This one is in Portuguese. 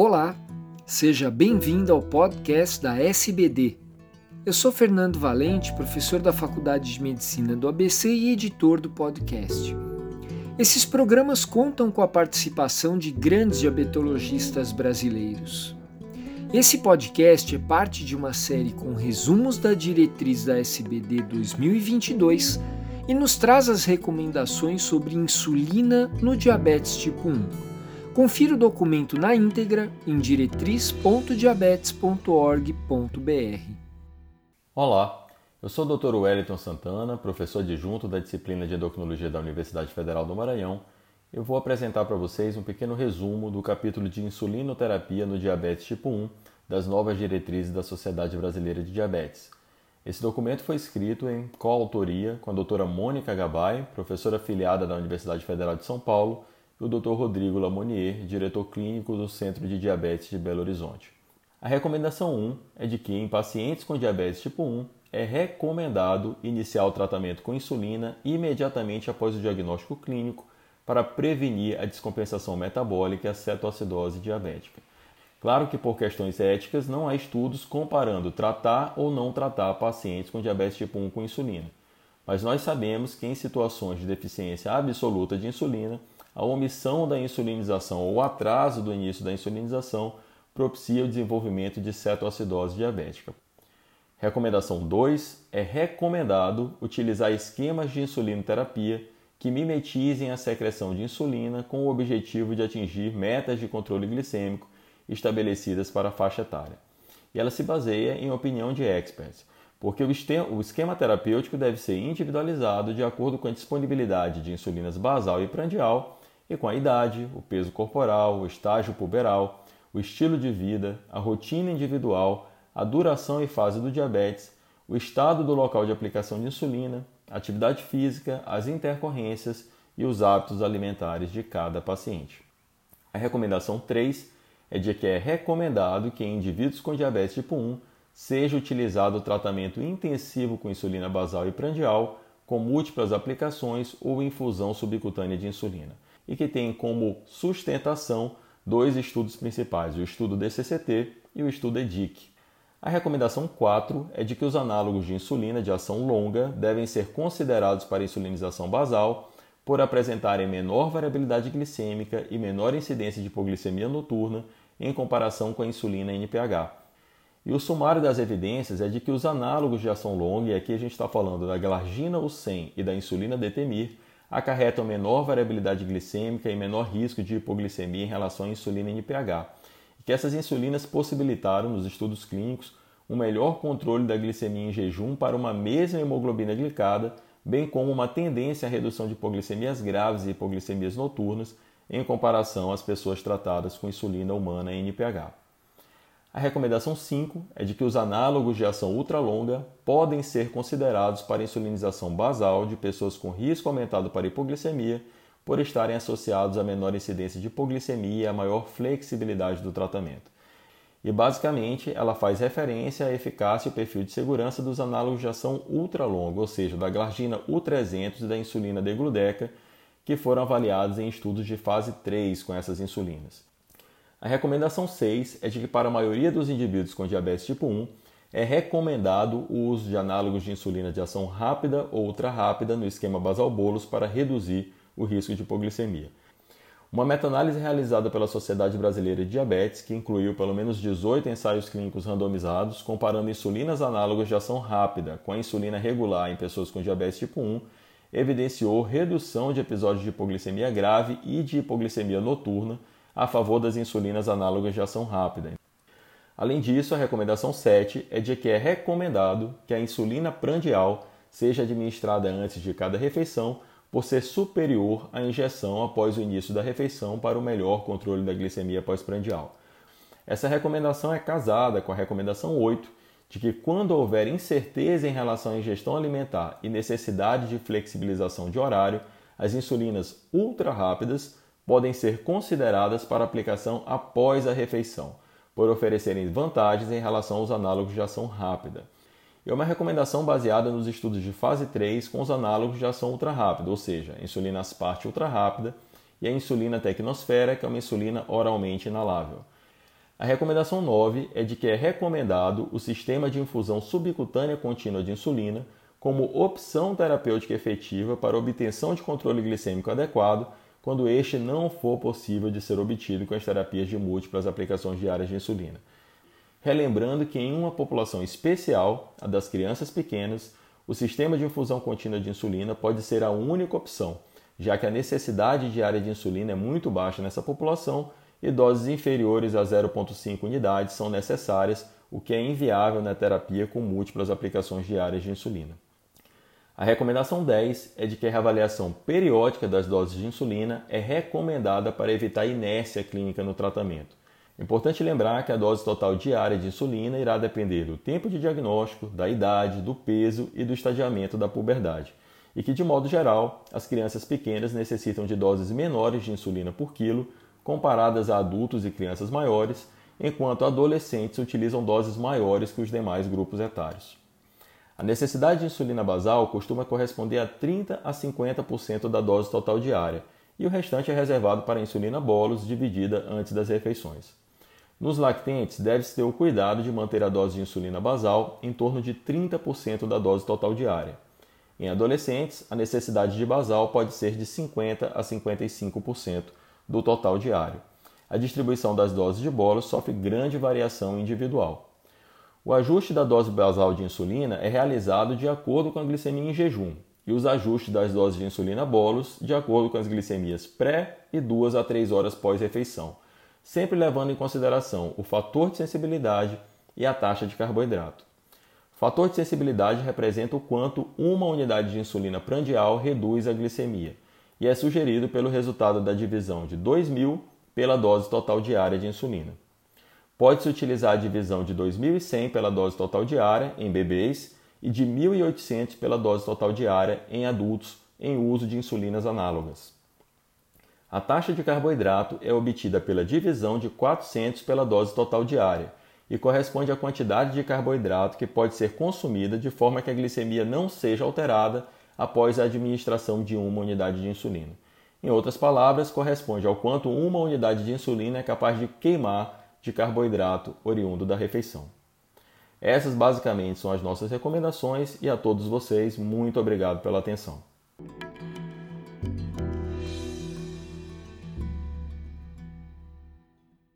Olá, seja bem-vindo ao podcast da SBD. Eu sou Fernando Valente, professor da Faculdade de Medicina do ABC e editor do podcast. Esses programas contam com a participação de grandes diabetologistas brasileiros. Esse podcast é parte de uma série com resumos da diretriz da SBD 2022 e nos traz as recomendações sobre insulina no diabetes tipo 1 Confira o documento na íntegra em diretriz.diabetes.org.br. Olá, eu sou o Dr. Wellington Santana, professor adjunto da disciplina de endocrinologia da Universidade Federal do Maranhão. Eu vou apresentar para vocês um pequeno resumo do capítulo de insulinoterapia no diabetes tipo 1 das novas diretrizes da Sociedade Brasileira de Diabetes. Esse documento foi escrito em coautoria com a doutora Mônica Gabay, professora afiliada da Universidade Federal de São Paulo, e o Dr. Rodrigo Lamonier, diretor clínico do Centro de Diabetes de Belo Horizonte. A recomendação 1 é de que em pacientes com diabetes tipo 1 é recomendado iniciar o tratamento com insulina imediatamente após o diagnóstico clínico para prevenir a descompensação metabólica e a cetoacidose diabética. Claro que por questões éticas não há estudos comparando tratar ou não tratar pacientes com diabetes tipo 1 com insulina, mas nós sabemos que em situações de deficiência absoluta de insulina, a omissão da insulinização ou o atraso do início da insulinização propicia o desenvolvimento de cetoacidose diabética. Recomendação 2 é recomendado utilizar esquemas de insulinoterapia que mimetizem a secreção de insulina com o objetivo de atingir metas de controle glicêmico estabelecidas para a faixa etária. E ela se baseia em opinião de experts, porque o esquema terapêutico deve ser individualizado de acordo com a disponibilidade de insulinas basal e prandial e com a idade, o peso corporal, o estágio puberal, o estilo de vida, a rotina individual, a duração e fase do diabetes, o estado do local de aplicação de insulina, a atividade física, as intercorrências e os hábitos alimentares de cada paciente. A recomendação 3 é de que é recomendado que em indivíduos com diabetes tipo 1 seja utilizado o tratamento intensivo com insulina basal e prandial, com múltiplas aplicações ou infusão subcutânea de insulina e que tem como sustentação dois estudos principais, o estudo DCCT e o estudo EDIC. A recomendação 4 é de que os análogos de insulina de ação longa devem ser considerados para insulinização basal por apresentarem menor variabilidade glicêmica e menor incidência de hipoglicemia noturna em comparação com a insulina NPH. E o sumário das evidências é de que os análogos de ação longa, e aqui a gente está falando da glargina U100 e da insulina Detemir, acarretam menor variabilidade glicêmica e menor risco de hipoglicemia em relação à insulina NPH, e que essas insulinas possibilitaram, nos estudos clínicos, um melhor controle da glicemia em jejum para uma mesma hemoglobina glicada, bem como uma tendência à redução de hipoglicemias graves e hipoglicemias noturnas em comparação às pessoas tratadas com insulina humana NPH. A recomendação 5 é de que os análogos de ação ultralonga podem ser considerados para insulinização basal de pessoas com risco aumentado para hipoglicemia, por estarem associados a menor incidência de hipoglicemia e a maior flexibilidade do tratamento. E basicamente ela faz referência à eficácia e perfil de segurança dos análogos de ação ultralonga, ou seja, da glargina U300 e da insulina degludeca, que foram avaliados em estudos de fase 3 com essas insulinas. A recomendação 6 é de que, para a maioria dos indivíduos com diabetes tipo 1, é recomendado o uso de análogos de insulina de ação rápida ou ultra rápida no esquema basal-bolos para reduzir o risco de hipoglicemia. Uma meta-análise realizada pela Sociedade Brasileira de Diabetes, que incluiu pelo menos 18 ensaios clínicos randomizados comparando insulinas análogas de ação rápida com a insulina regular em pessoas com diabetes tipo 1, evidenciou redução de episódios de hipoglicemia grave e de hipoglicemia noturna a favor das insulinas análogas de ação rápida. Além disso, a recomendação 7 é de que é recomendado que a insulina prandial seja administrada antes de cada refeição, por ser superior à injeção após o início da refeição para o melhor controle da glicemia pós-prandial. Essa recomendação é casada com a recomendação 8, de que quando houver incerteza em relação à ingestão alimentar e necessidade de flexibilização de horário, as insulinas ultra rápidas podem ser consideradas para aplicação após a refeição, por oferecerem vantagens em relação aos análogos de ação rápida. É uma recomendação baseada nos estudos de fase 3 com os análogos de ação ultra rápida, ou seja, a insulina asparte ultra rápida e a insulina tecnosfera, que é uma insulina oralmente inalável. A recomendação 9 é de que é recomendado o sistema de infusão subcutânea contínua de insulina como opção terapêutica efetiva para obtenção de controle glicêmico adequado quando este não for possível de ser obtido com as terapias de múltiplas aplicações diárias de insulina. Relembrando que em uma população especial, a das crianças pequenas, o sistema de infusão contínua de insulina pode ser a única opção, já que a necessidade diária de insulina é muito baixa nessa população e doses inferiores a 0,5 unidades são necessárias, o que é inviável na terapia com múltiplas aplicações diárias de insulina. A recomendação 10 é de que a reavaliação periódica das doses de insulina é recomendada para evitar inércia clínica no tratamento. Importante lembrar que a dose total diária de insulina irá depender do tempo de diagnóstico, da idade, do peso e do estadiamento da puberdade, e que, de modo geral, as crianças pequenas necessitam de doses menores de insulina por quilo comparadas a adultos e crianças maiores, enquanto adolescentes utilizam doses maiores que os demais grupos etários. A necessidade de insulina basal costuma corresponder a 30 a 50% da dose total diária, e o restante é reservado para a insulina bolos dividida antes das refeições. Nos lactentes, deve-se ter o cuidado de manter a dose de insulina basal em torno de 30% da dose total diária. Em adolescentes, a necessidade de basal pode ser de 50 a 55% do total diário. A distribuição das doses de bolos sofre grande variação individual. O ajuste da dose basal de insulina é realizado de acordo com a glicemia em jejum e os ajustes das doses de insulina bolos de acordo com as glicemias pré e 2 a 3 horas pós-refeição, sempre levando em consideração o fator de sensibilidade e a taxa de carboidrato. Fator de sensibilidade representa o quanto uma unidade de insulina prandial reduz a glicemia e é sugerido pelo resultado da divisão de 2.000 pela dose total diária de insulina. Pode-se utilizar a divisão de 2.100 pela dose total diária em bebês e de 1.800 pela dose total diária em adultos em uso de insulinas análogas. A taxa de carboidrato é obtida pela divisão de 400 pela dose total diária e corresponde à quantidade de carboidrato que pode ser consumida de forma que a glicemia não seja alterada após a administração de uma unidade de insulina. Em outras palavras, corresponde ao quanto uma unidade de insulina é capaz de queimar de carboidrato oriundo da refeição. Essas basicamente são as nossas recomendações e a todos vocês, muito obrigado pela atenção.